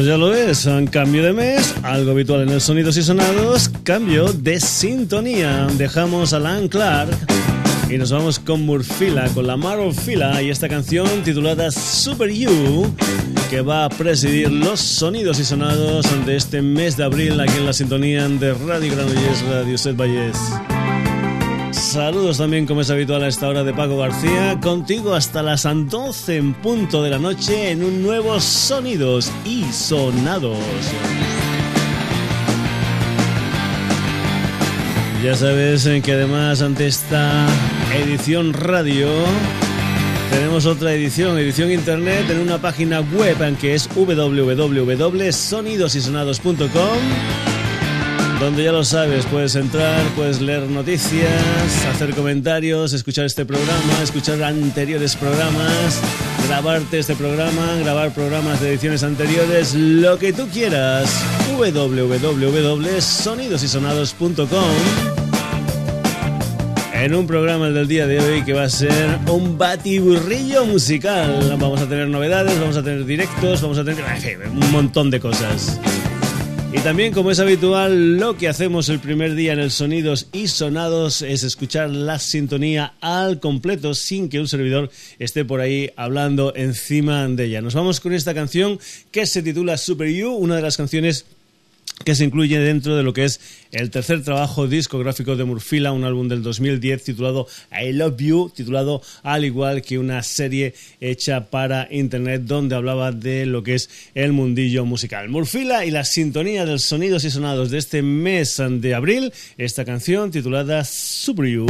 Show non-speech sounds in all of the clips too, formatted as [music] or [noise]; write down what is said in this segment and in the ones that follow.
Pues ya lo es, un cambio de mes, algo habitual en el Sonidos y Sonados, cambio de sintonía. Dejamos a Lan Clark y nos vamos con Murfila, con la Marofila y esta canción titulada Super You, que va a presidir los sonidos y sonados de este mes de abril aquí en la sintonía de Radio Granollers, Radio Set Valles. Saludos también, como es habitual a esta hora de Paco García, contigo hasta las 12 en punto de la noche en un nuevo Sonidos y Sonados. Ya sabes que además ante esta edición radio tenemos otra edición, edición internet en una página web en que es www.sonidosysonados.com donde ya lo sabes, puedes entrar, puedes leer noticias, hacer comentarios, escuchar este programa, escuchar anteriores programas, grabarte este programa, grabar programas de ediciones anteriores, lo que tú quieras. www.sonidosysonados.com en un programa del día de hoy que va a ser un batiburrillo musical. Vamos a tener novedades, vamos a tener directos, vamos a tener un montón de cosas. Y también, como es habitual, lo que hacemos el primer día en el Sonidos y Sonados es escuchar la sintonía al completo sin que un servidor esté por ahí hablando encima de ella. Nos vamos con esta canción que se titula Super You, una de las canciones que se incluye dentro de lo que es el tercer trabajo discográfico de Murfila, un álbum del 2010 titulado I Love You, titulado al igual que una serie hecha para internet donde hablaba de lo que es el mundillo musical. Murfila y la sintonía de sonidos y sonados de este mes de abril, esta canción titulada Super You.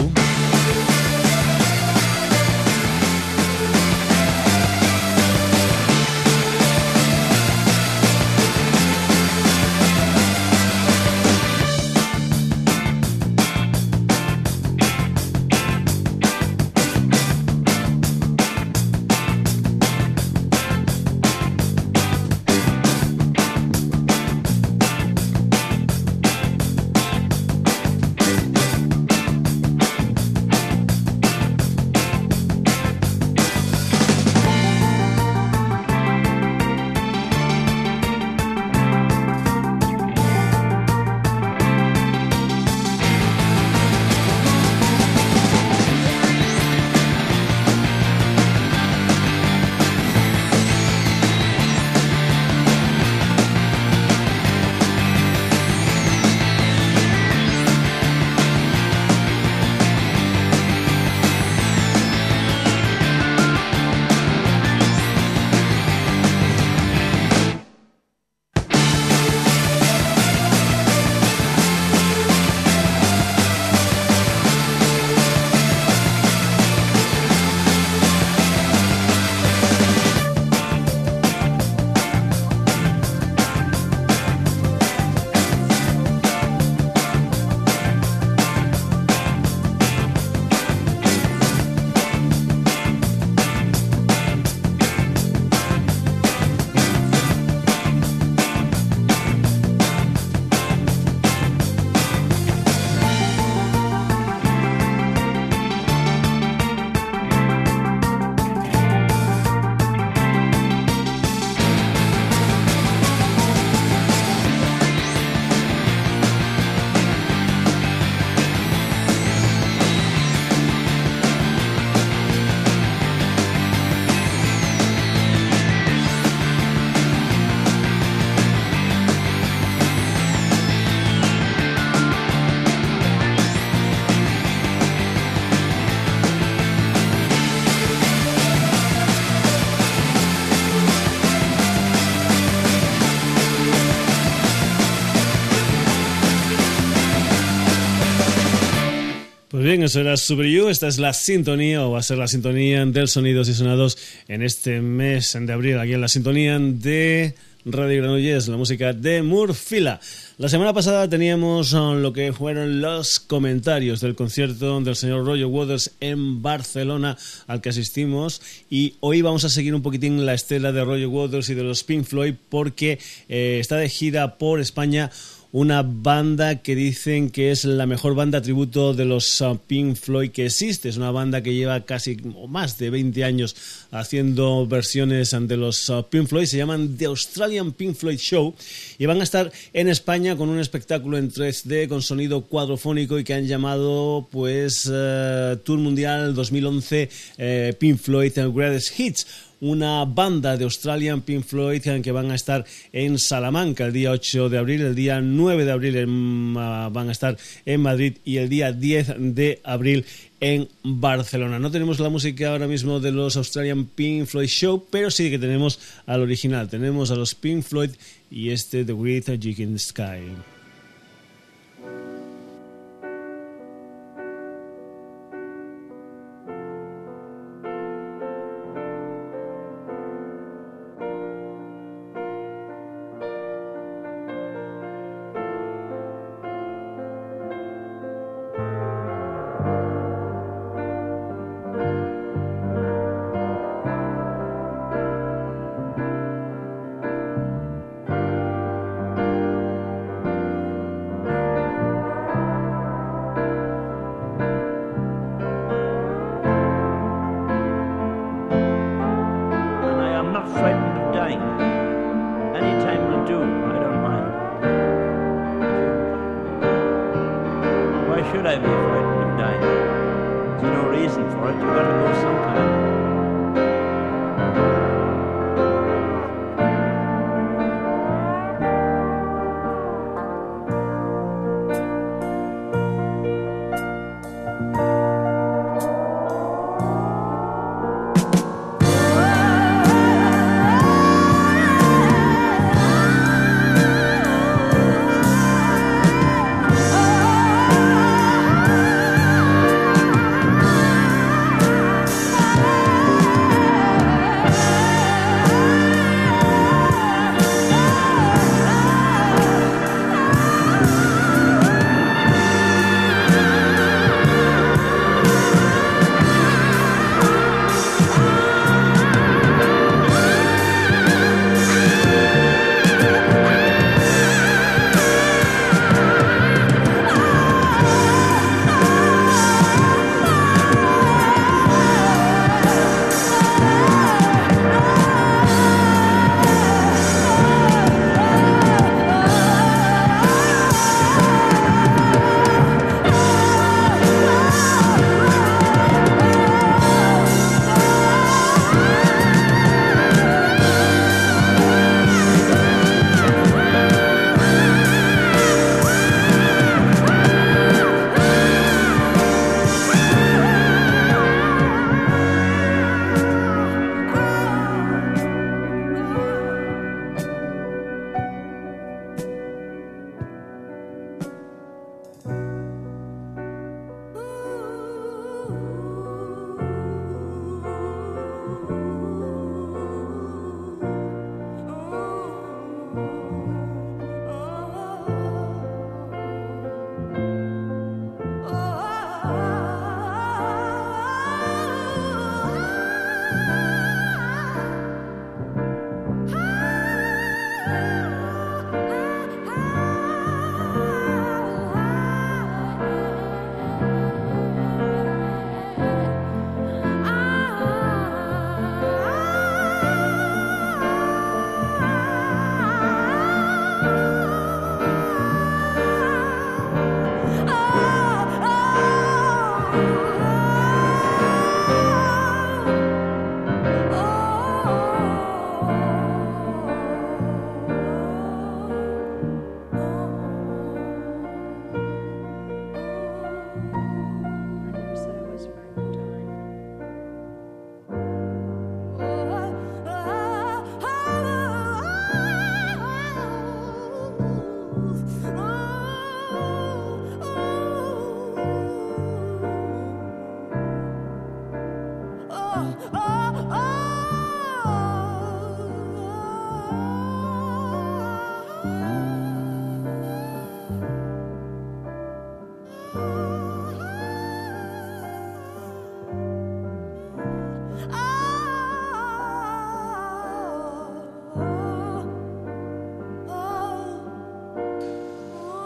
Bien, eso era Super You. Esta es la sintonía, o va a ser la sintonía del Sonidos y Sonados en este mes de abril, aquí en la sintonía de Radio Granollers, la música de Murfila. La semana pasada teníamos uh, lo que fueron los comentarios del concierto del señor Roger Waters en Barcelona al que asistimos y hoy vamos a seguir un poquitín la estela de Roger Waters y de los Pink Floyd porque eh, está de gira por España una banda que dicen que es la mejor banda tributo de los uh, Pink Floyd que existe. Es una banda que lleva casi más de 20 años haciendo versiones de los uh, Pink Floyd. Se llaman The Australian Pink Floyd Show y van a estar en España con un espectáculo en 3D con sonido cuadrofónico y que han llamado pues uh, Tour Mundial 2011 eh, Pink Floyd Greatest Hits una banda de Australian Pink Floyd que van a estar en Salamanca el día 8 de abril, el día 9 de abril van a estar en Madrid y el día 10 de abril en Barcelona. No tenemos la música ahora mismo de los Australian Pink Floyd Show, pero sí que tenemos al original. Tenemos a los Pink Floyd y este The Great Chicken Sky.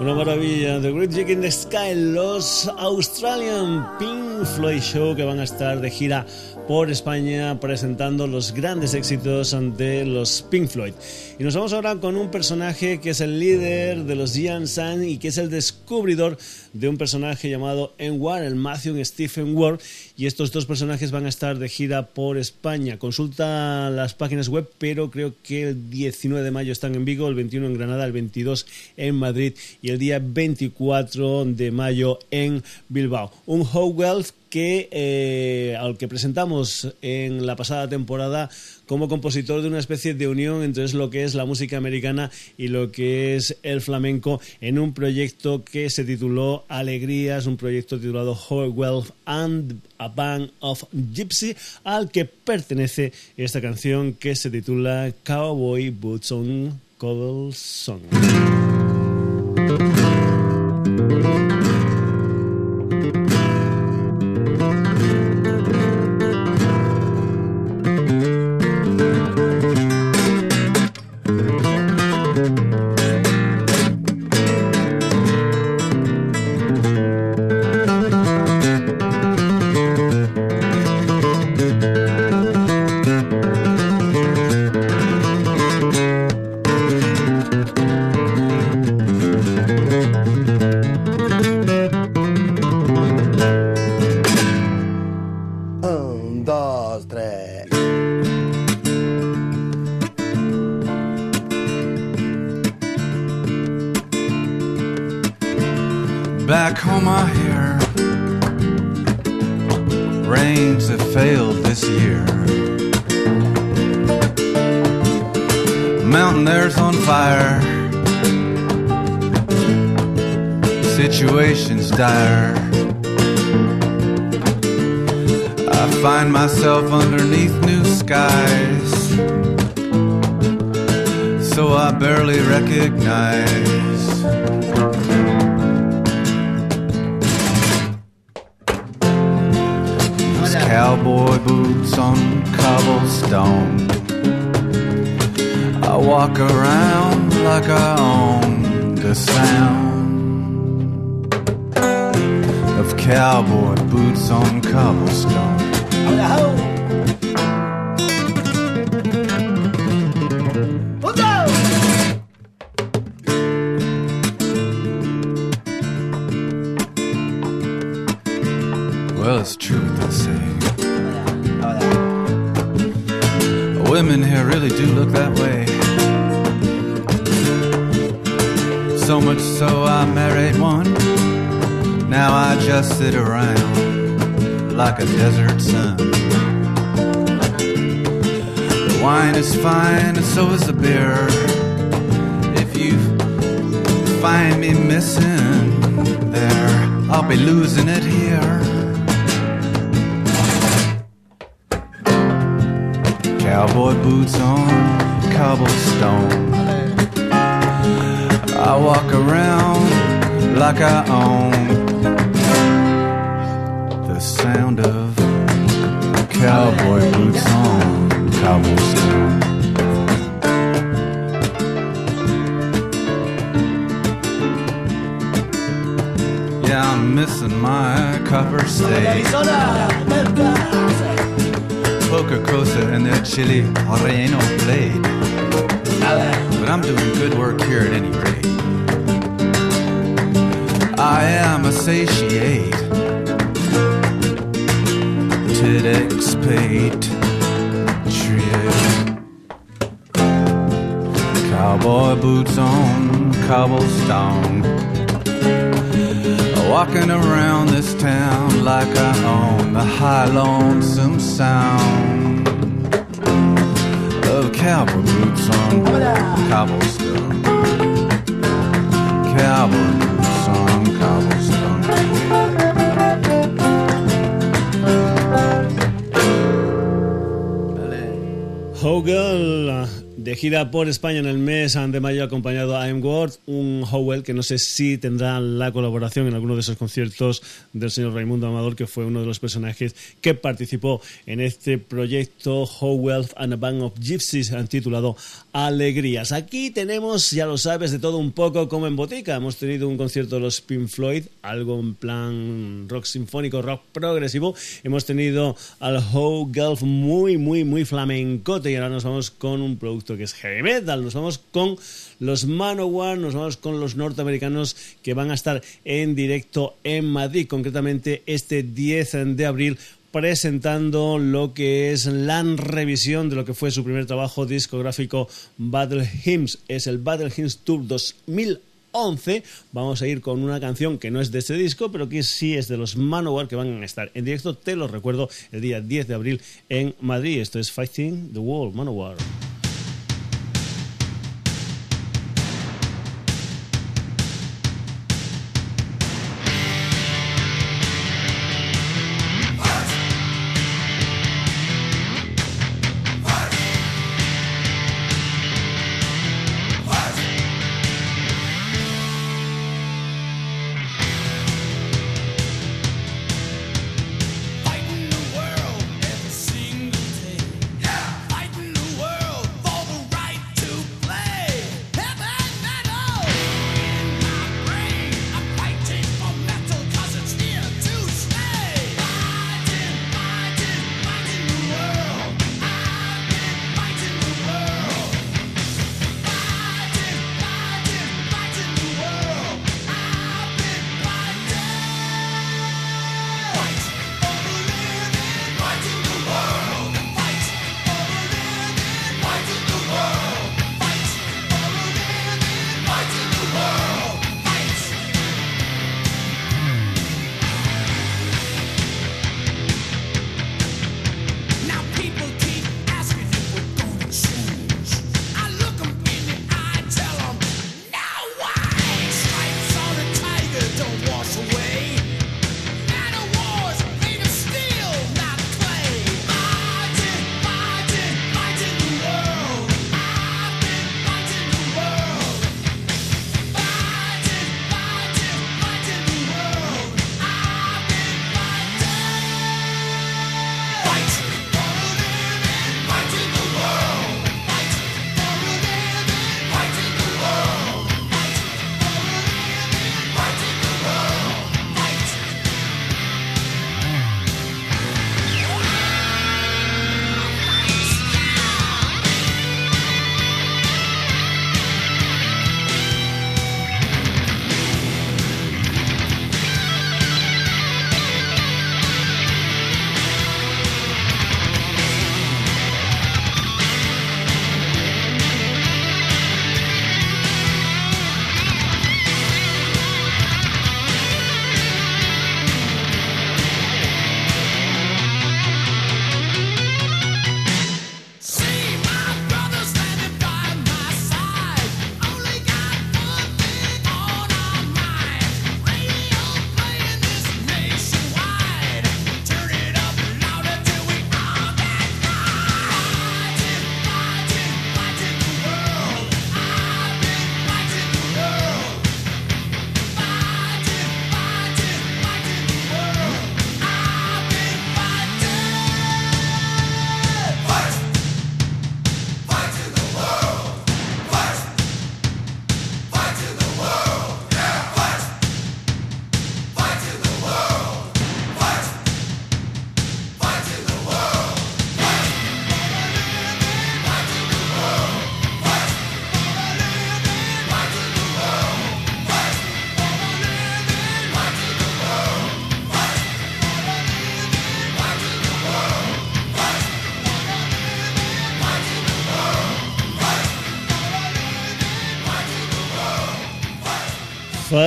Una maravilla. The Great Jig in the Sky, los Australian Pink Floyd Show que van a estar de gira por España presentando los grandes éxitos de los Pink Floyd. Y nos vamos ahora con un personaje que es el líder de los Giant Sun y que es el descubridor de un personaje llamado Enwar, el Matthew Stephen Ward. Y estos dos personajes van a estar de gira por España. Consulta las páginas web, pero creo que el 19 de mayo están en Vigo, el 21 en Granada, el 22 en Madrid y el día 24 de mayo en Bilbao. Un Wealth que eh, al que presentamos en la pasada temporada como compositor de una especie de unión entre lo que es la música americana y lo que es el flamenco en un proyecto que se tituló Alegrías, un proyecto titulado Wealth and a Band of Gypsy, al que pertenece esta canción que se titula Cowboy Boots on Cobble Song. back home I hear rains have failed this year. Mountain there's on fire. Situation's dire. I find myself underneath new skies. So I barely recognize cowboy boots on cobblestone. I walk around like I own the sound of cowboy boots on cobblestone. sit around like a desert sun. The wine is fine, and so is the beer. If you find me missing there, I'll be losing it here. Cowboy boots on cobblestone. I walk around like I own cowboy boots on cobblestone. Yeah, I'm missing my copper steak. Poca cosa and that chili relleno blade. But I'm doing good work here at any rate. I am a satiate. Tidex Patriot. Cowboy boots on cobblestone. Walking around this town like I own the high lonesome sound of cowboy boots on cobblestone. Cowboy boots on cobblestone. Hogle de gira por España en el mes de mayo acompañado a M. Ward, un Howell que no sé si tendrá la colaboración en alguno de esos conciertos del señor Raimundo Amador, que fue uno de los personajes que participó en este proyecto Howell and a Band of Gypsies titulado Alegrías. Aquí tenemos, ya lo sabes, de todo un poco como en botica. Hemos tenido un concierto de los Pink Floyd, algo en plan rock sinfónico, rock progresivo. Hemos tenido al How Gulf muy, muy, muy flamencote y ahora nos vamos con un producto que es heavy metal. Nos vamos con los Manowar, nos vamos con los norteamericanos que van a estar en directo en Madrid, concretamente este 10 de abril presentando lo que es la revisión de lo que fue su primer trabajo discográfico Battle Hymns. Es el Battle Hymns Tour 2011. Vamos a ir con una canción que no es de este disco, pero que sí es de los Manowar que van a estar en directo. Te lo recuerdo el día 10 de abril en Madrid. Esto es Fighting the World, Manowar.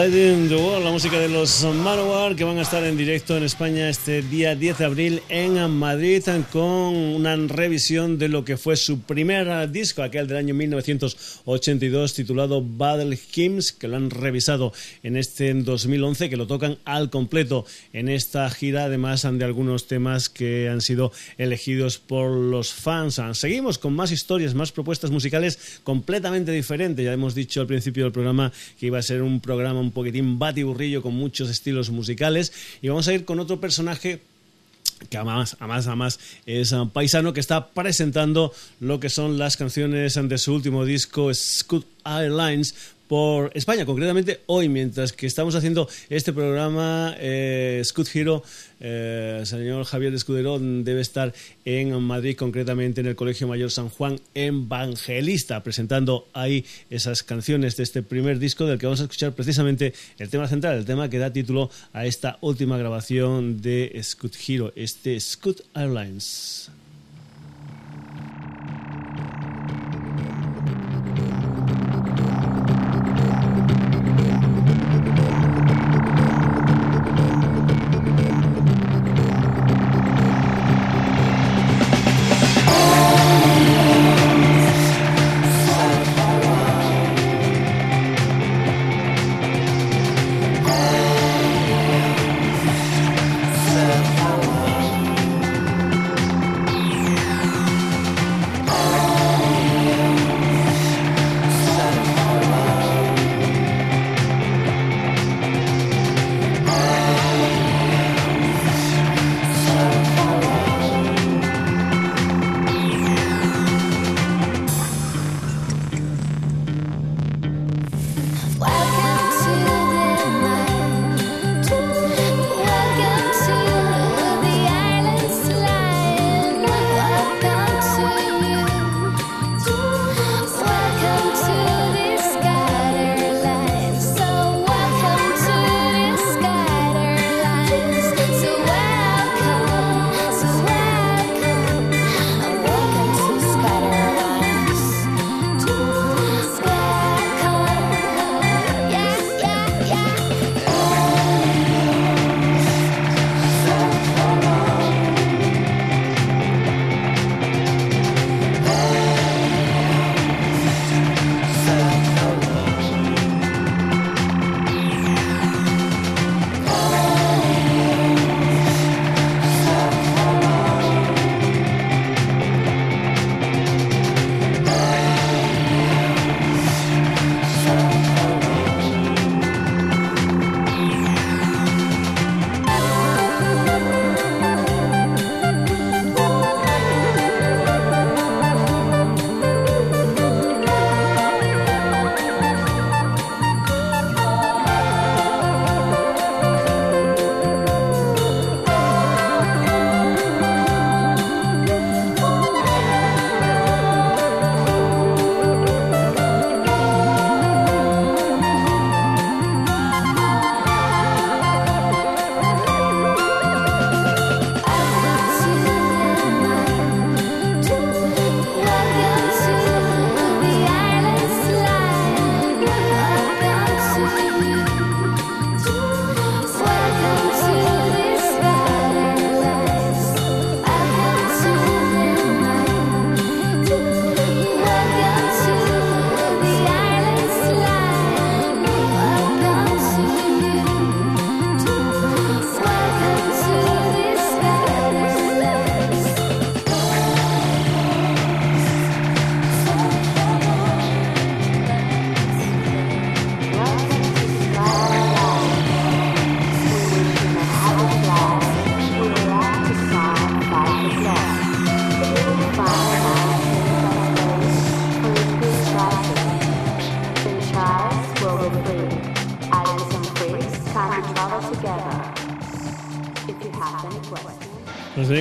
Fighting the World, la música de los Manowar que van a estar en directo en España este día 10 de abril en Madrid con una revisión de lo que fue su primer disco, aquel del año 1982 titulado Battle Hymns, que lo han revisado en este 2011, que lo tocan al completo en esta gira, además de algunos temas que han sido elegidos por los fans. Seguimos con más historias, más propuestas musicales completamente diferentes. Ya hemos dicho al principio del programa que iba a ser un programa un poquitín batiburrillo con muchos estilos musicales. Y vamos a ir con otro personaje que además, además, además es un paisano que está presentando lo que son las canciones de su último disco, Scoot Airlines, por España, concretamente hoy, mientras que estamos haciendo este programa, eh, Scoot Hero, eh, señor Javier de Escudero, debe estar en Madrid, concretamente en el Colegio Mayor San Juan Evangelista, presentando ahí esas canciones de este primer disco del que vamos a escuchar precisamente el tema central, el tema que da título a esta última grabación de Scoot Hero, este Scoot Airlines.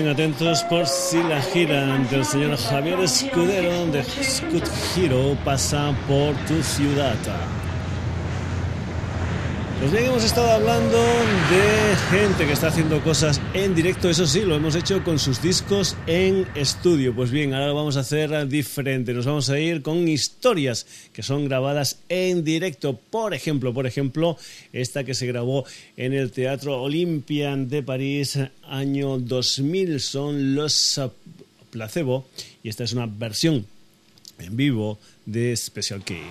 Atentos por si la gira del señor Javier Escudero de Scoot Hero pasa por tu ciudad. Pues bien, hemos estado hablando de gente que está haciendo cosas en directo, eso sí, lo hemos hecho con sus discos en estudio. Pues bien, ahora lo vamos a hacer diferente, nos vamos a ir con historias que son grabadas en directo. Por ejemplo, por ejemplo, esta que se grabó en el Teatro Olympian de París año 2000 son los Placebo y esta es una versión en vivo de Special Key.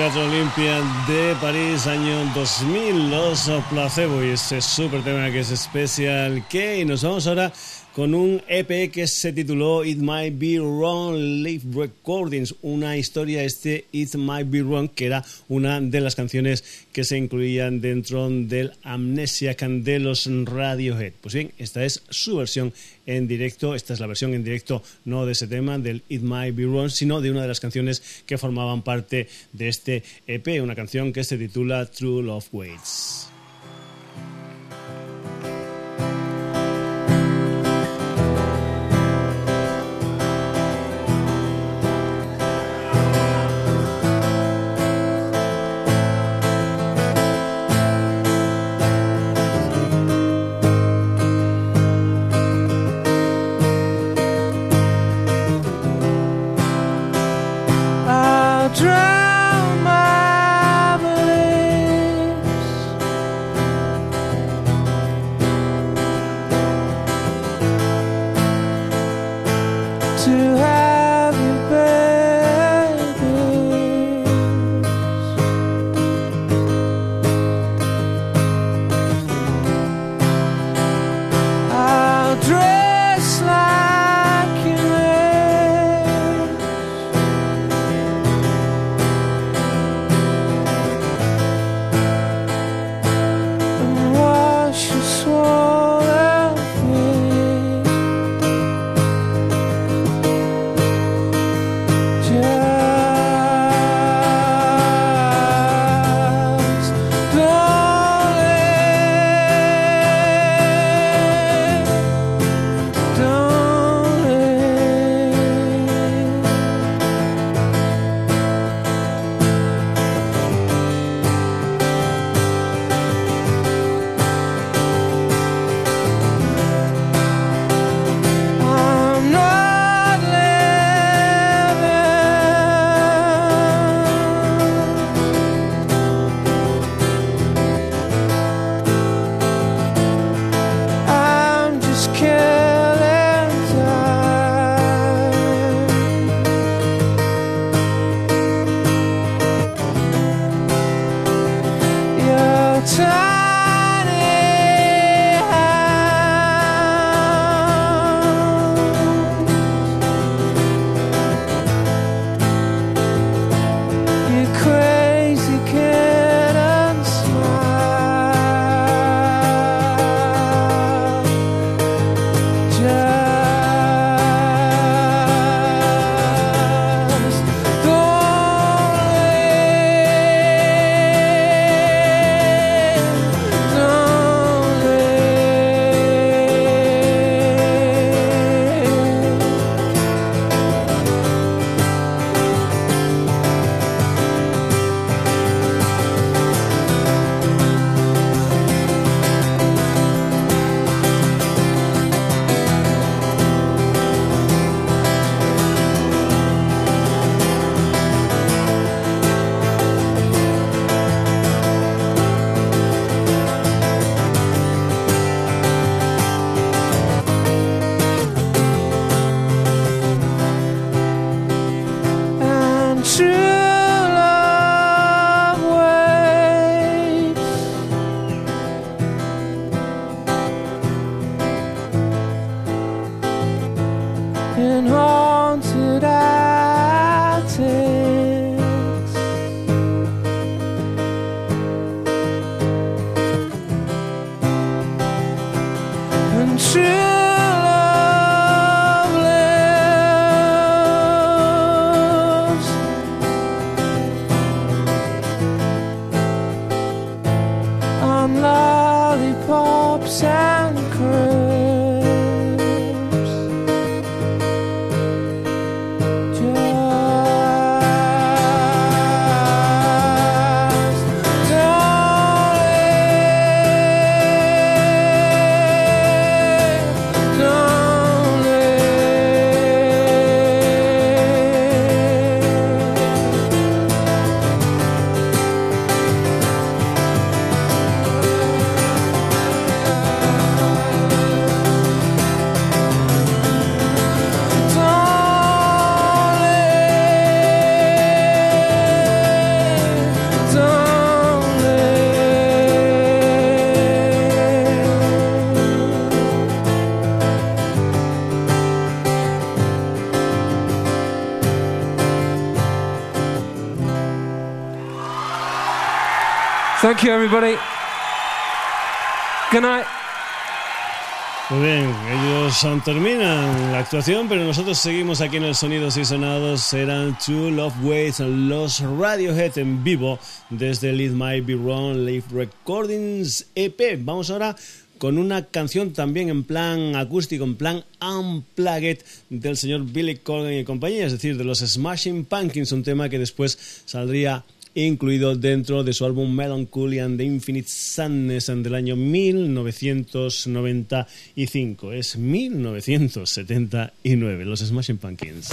Teatro Olympia de París, año 2000, Los Placebo y ese super tema que es especial. Que nos vamos ahora con un EP que se tituló It Might Be Wrong Live Recordings, una historia este It Might Be Wrong que era una de las canciones que se incluían dentro del Amnesia de los Radiohead. Pues bien, esta es su versión en directo, esta es la versión en directo no de ese tema del It Might Be Wrong, sino de una de las canciones que formaban parte de este EP, una canción que se titula True Love Waits. Thank you, everybody. Good night. Muy bien, ellos terminan la actuación, pero nosotros seguimos aquí en el Sonidos y Sonados. Eran Two Love Ways, los Radiohead en vivo desde It Might Be Wrong Live Recordings EP. Vamos ahora con una canción también en plan acústico, en plan unplugged del señor Billy Corgan y compañía, es decir, de los Smashing Pumpkins, un tema que después saldría incluido dentro de su álbum Melancholy and the Infinite Sadness del año 1995. Es 1979, los Smashing Pumpkins.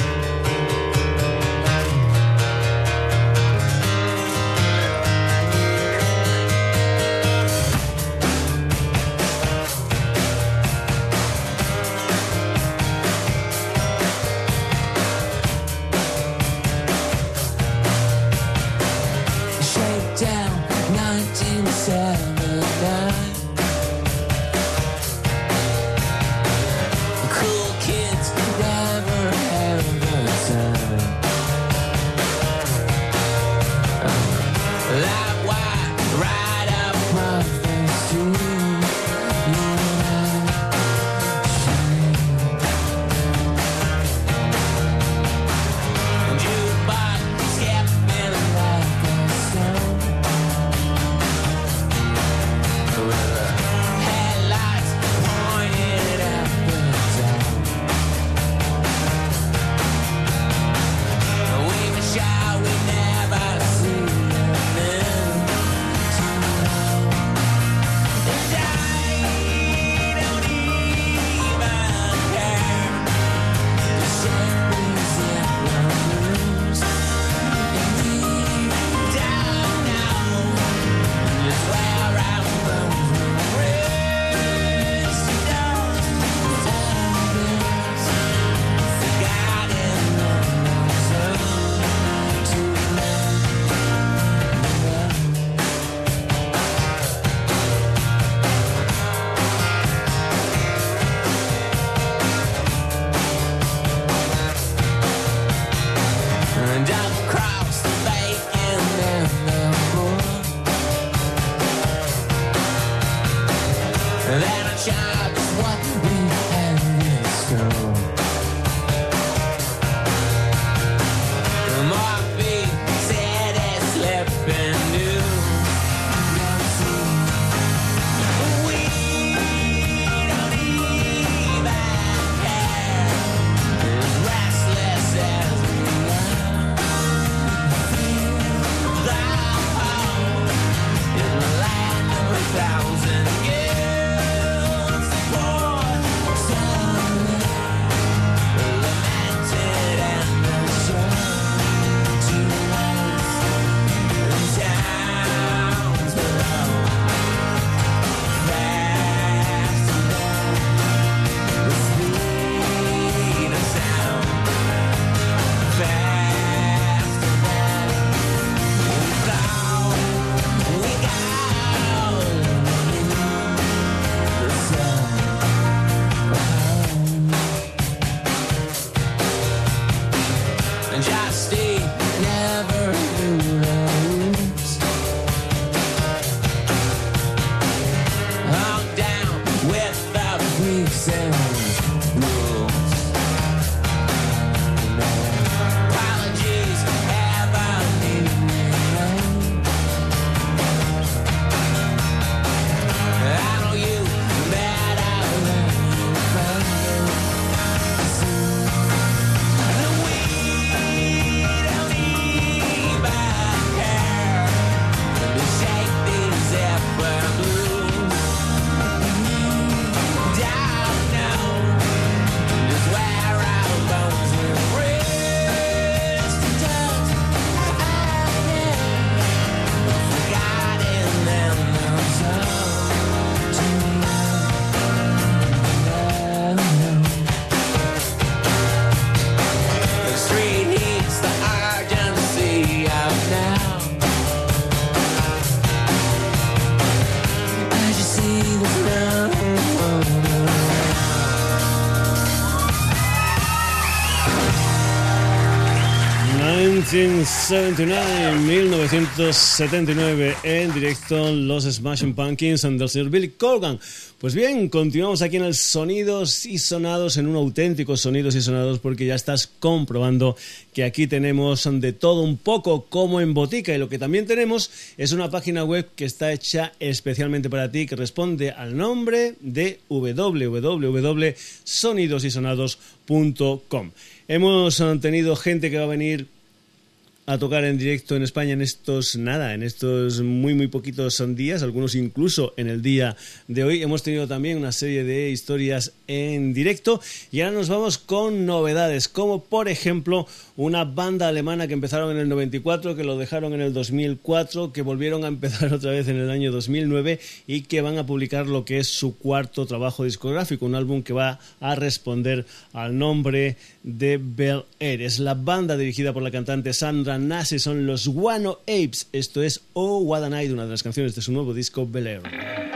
1979, 1979, en directo los Smashing Pumpkins del señor Billy Corgan. Pues bien, continuamos aquí en el Sonidos y Sonados, en un auténtico Sonidos y Sonados, porque ya estás comprobando que aquí tenemos de todo un poco como en botica y lo que también tenemos es una página web que está hecha especialmente para ti, que responde al nombre de www.sonidosysonados.com. Hemos tenido gente que va a venir a tocar en directo en España en estos, nada, en estos muy, muy poquitos días, algunos incluso en el día de hoy. Hemos tenido también una serie de historias en directo y ahora nos vamos con novedades, como por ejemplo una banda alemana que empezaron en el 94, que lo dejaron en el 2004, que volvieron a empezar [laughs] otra vez en el año 2009 y que van a publicar lo que es su cuarto trabajo discográfico, un álbum que va a responder al nombre de Bel Air. Es la banda dirigida por la cantante Sandra nace son los Guano Apes. Esto es Oh What a Night, una de las canciones de su nuevo disco Bel Air.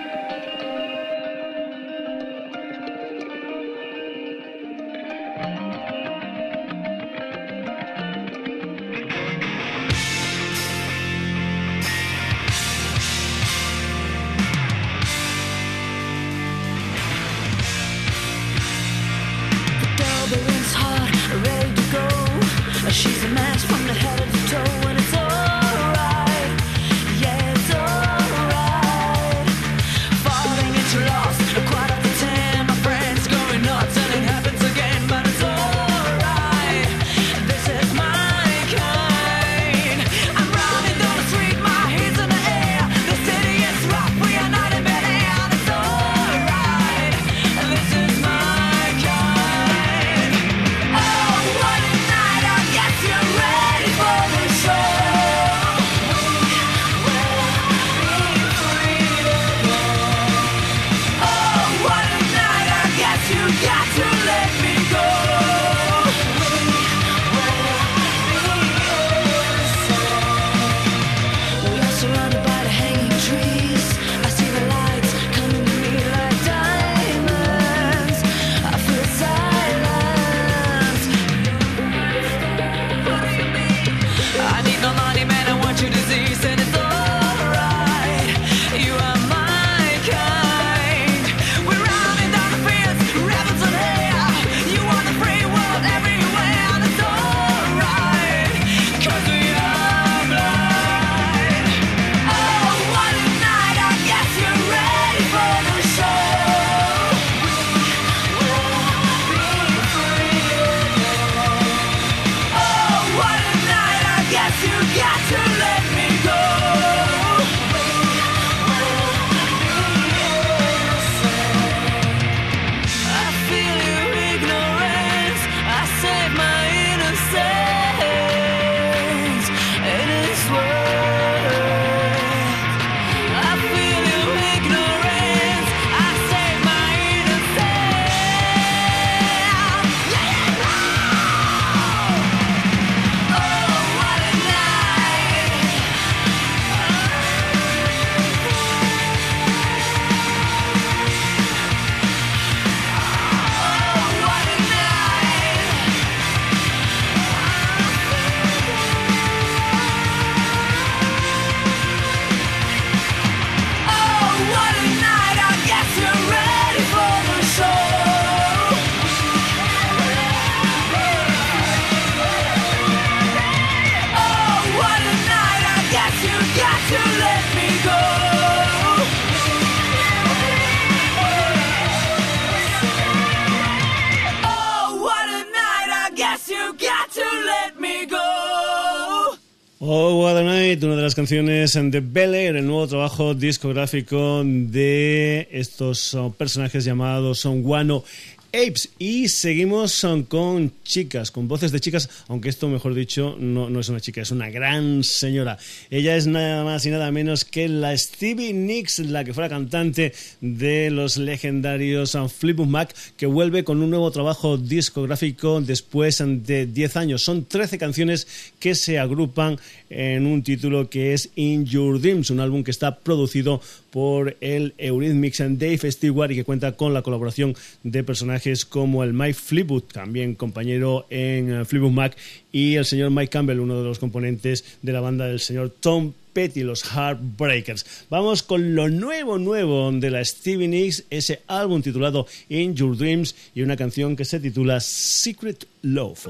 Canciones de Bel Air, el nuevo trabajo discográfico de estos personajes llamados Son Guano Apes. Y seguimos con chicas, con voces de chicas, aunque esto, mejor dicho, no, no, es una chica, es una gran señora. Ella es nada más y nada menos que la Stevie Nicks, la que fuera cantante de los legendarios Fleetwood Mac, que vuelve con un nuevo trabajo discográfico después de 10 años. Son 13 canciones que se agrupan en un título que es In Your Dreams, un álbum que está producido por el Eurythmics and Dave Stewart y que cuenta con la colaboración de personajes como el Mike Fleetwood, también compañero en Fleetwood Mac, y el señor Mike Campbell, uno de los componentes de la banda del señor Tom Petty, los Heartbreakers. Vamos con lo nuevo, nuevo de la Stevie Nicks, ese álbum titulado In Your Dreams y una canción que se titula Secret Love.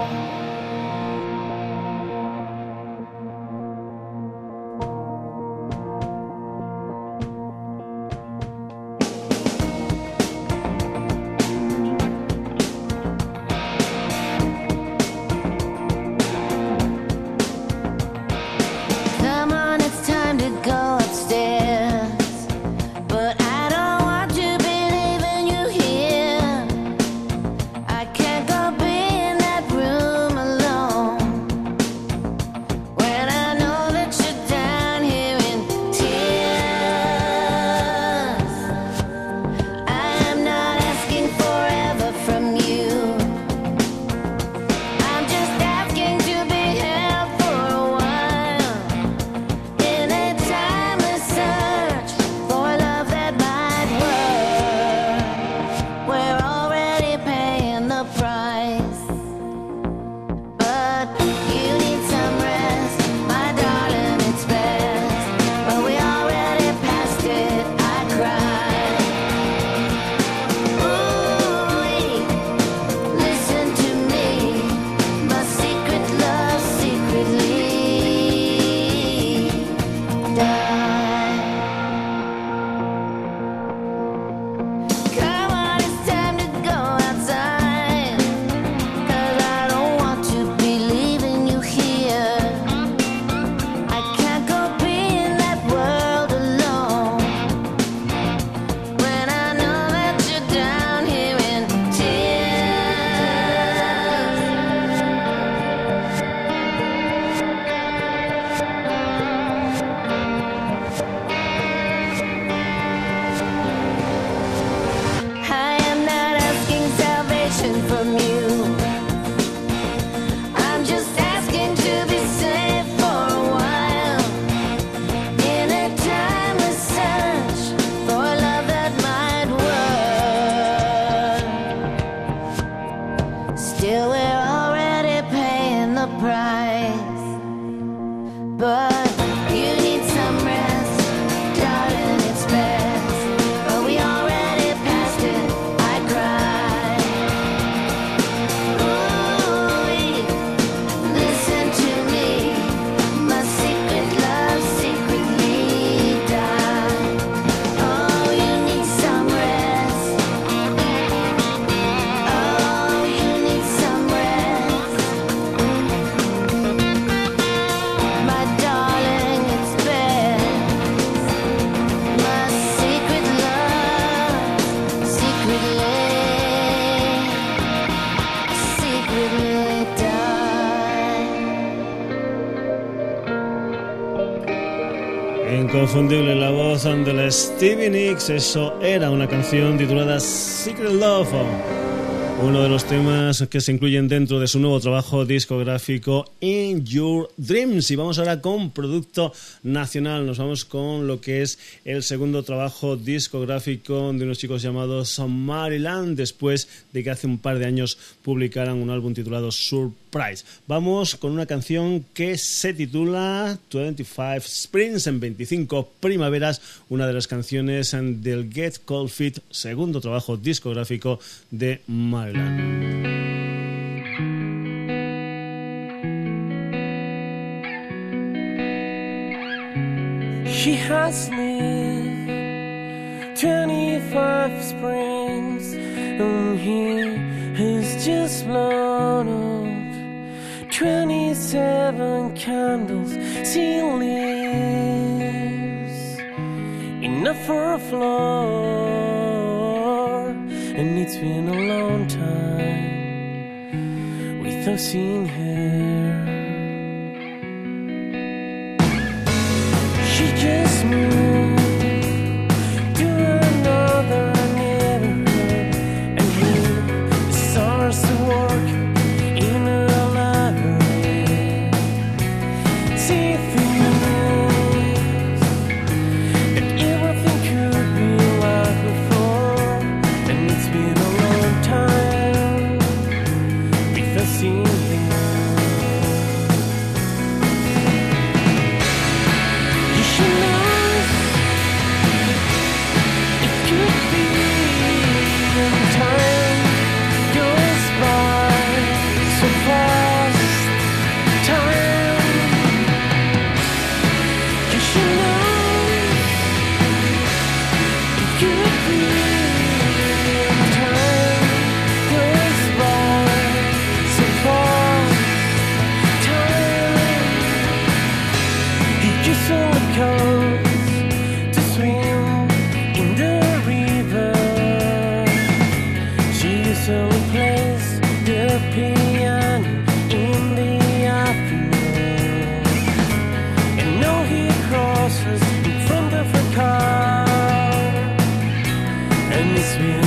De la Stevie Nicks, eso era una canción titulada Secret Love. Uno de los temas que se incluyen dentro de su nuevo trabajo discográfico Your Dreams. Y vamos ahora con producto nacional. Nos vamos con lo que es el segundo trabajo discográfico de unos chicos llamados Maryland, después de que hace un par de años publicaran un álbum titulado Surprise. Vamos con una canción que se titula 25 Springs en 25 primaveras, una de las canciones del Get Cold Fit, segundo trabajo discográfico de Maryland. She has lived 25 springs, and he has just blown up 27 candles. She lives enough for a floor, and it's been a long time without seeing her. Wenn es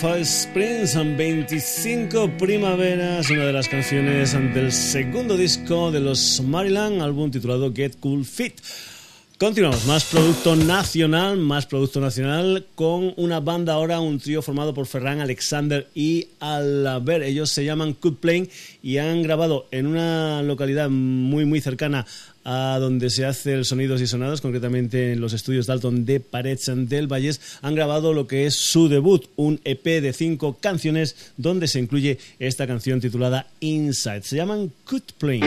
25 Springs, 25 Primaveras, una de las canciones del segundo disco de los Maryland, álbum titulado Get Cool Fit. Continuamos, más producto nacional, más producto nacional con una banda ahora, un trío formado por Ferran, Alexander y Alaber. Ellos se llaman Cut Plane y han grabado en una localidad muy muy cercana a donde se hace el Sonidos y Sonados, concretamente en los estudios Dalton de Parets del Valles, han grabado lo que es su debut, un EP de cinco canciones donde se incluye esta canción titulada Inside. Se llaman Cut Plane.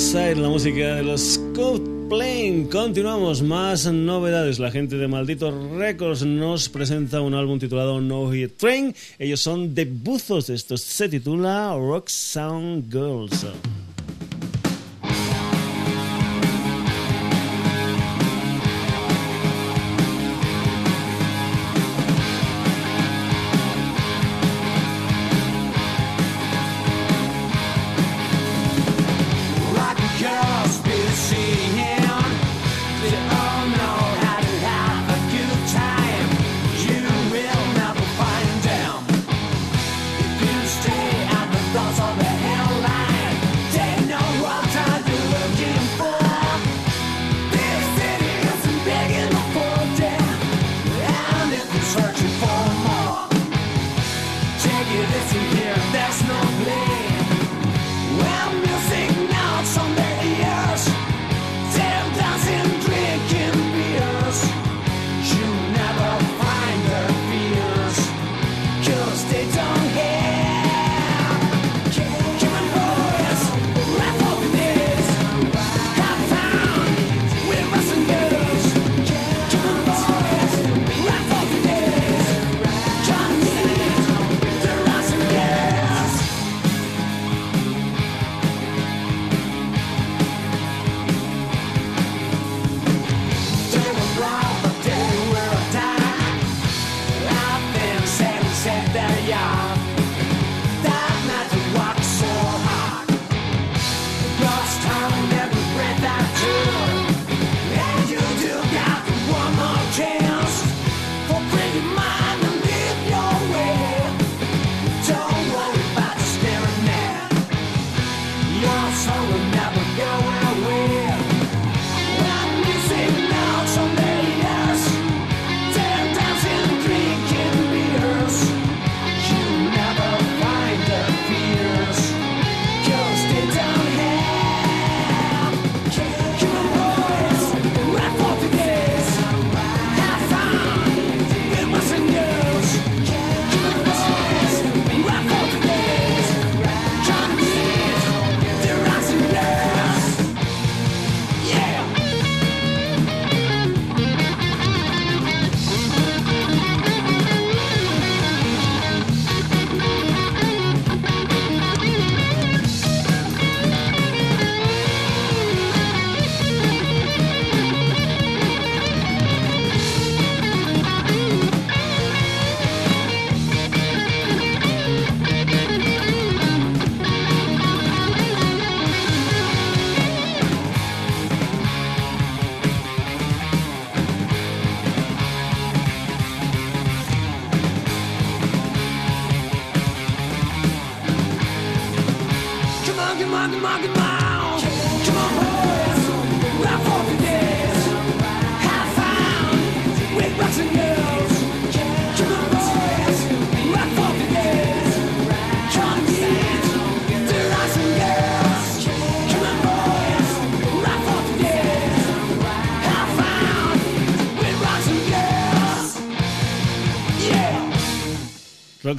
Inside, la música de los Plane. Continuamos, más novedades. La gente de Malditos Records nos presenta un álbum titulado No Hit Train. Ellos son de Buzos. Esto se titula Rock Sound Girls.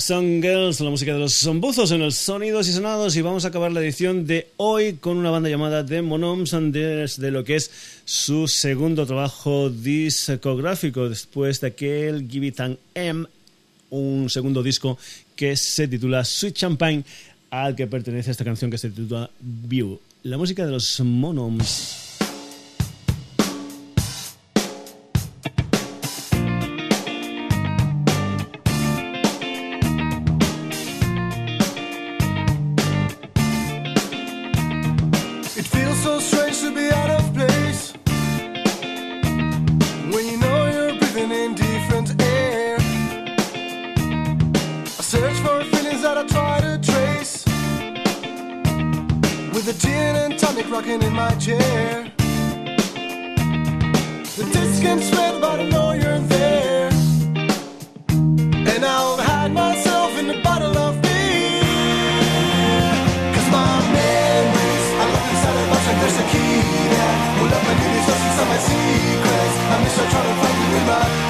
Roxanne Girls, la música de los zombuzos en los sonidos y sonados y vamos a acabar la edición de hoy con una banda llamada The Monoms desde lo que es su segundo trabajo discográfico después de aquel Give It an M, un segundo disco que se titula Sweet Champagne al que pertenece esta canción que se titula View. La música de los Monoms. Secrets. I miss her trying to find you in my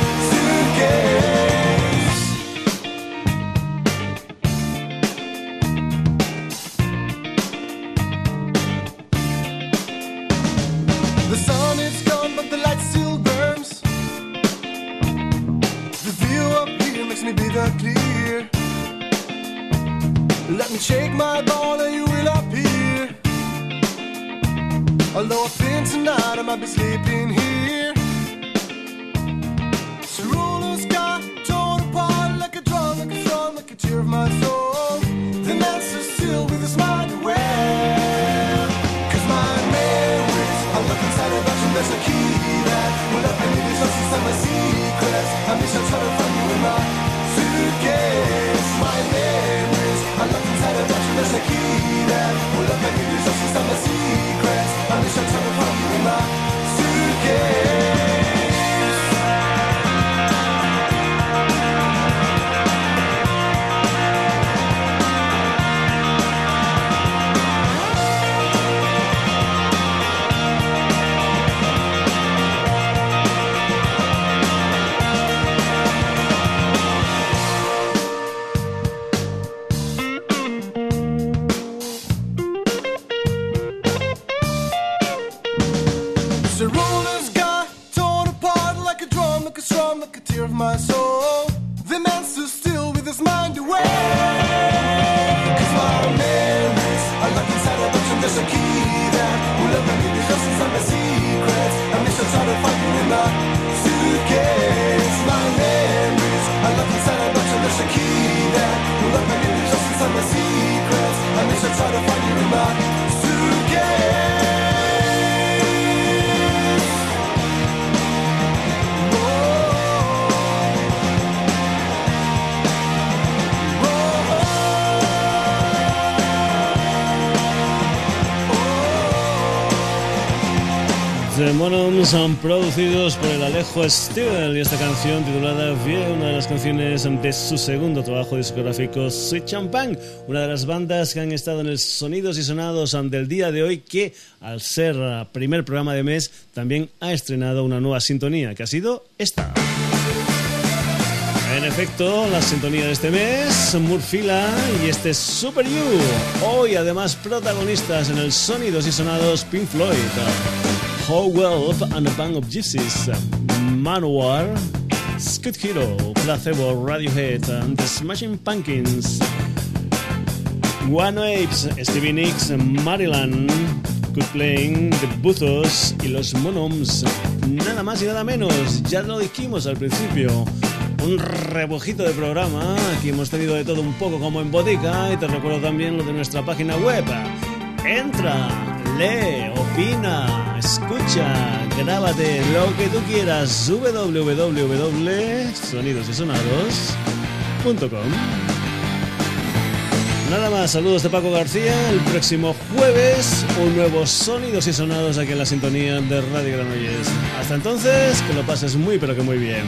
Monoms son producidos por el Alejo Stivel y esta canción titulada Vie, una de las canciones de su segundo trabajo discográfico Sweet Champagne, una de las bandas que han estado en el Sonidos y Sonados del día de hoy que al ser primer programa de mes también ha estrenado una nueva sintonía que ha sido esta. En efecto, la sintonía de este mes, Murfila y este Super You. Hoy además protagonistas en el Sonidos y Sonados Pink Floyd, Howell and a Band of Gypsies, Manowar, Scud Hero, Placebo, Radiohead, and The Smashing Pumpkins, One Apes, Stevie Nicks, Maryland, Good Playing, The Buzos y los Monoms. Nada más y nada menos, ya lo dijimos al principio. Un rebujito de programa, aquí hemos tenido de todo un poco como en botica y te recuerdo también lo de nuestra página web. Entra, lee, opina, escucha, grábate lo que tú quieras. www.sonidosysonados.com Nada más, saludos de Paco García. El próximo jueves, un nuevo Sonidos y Sonados aquí en la sintonía de Radio Granollers. Hasta entonces, que lo pases muy, pero que muy bien.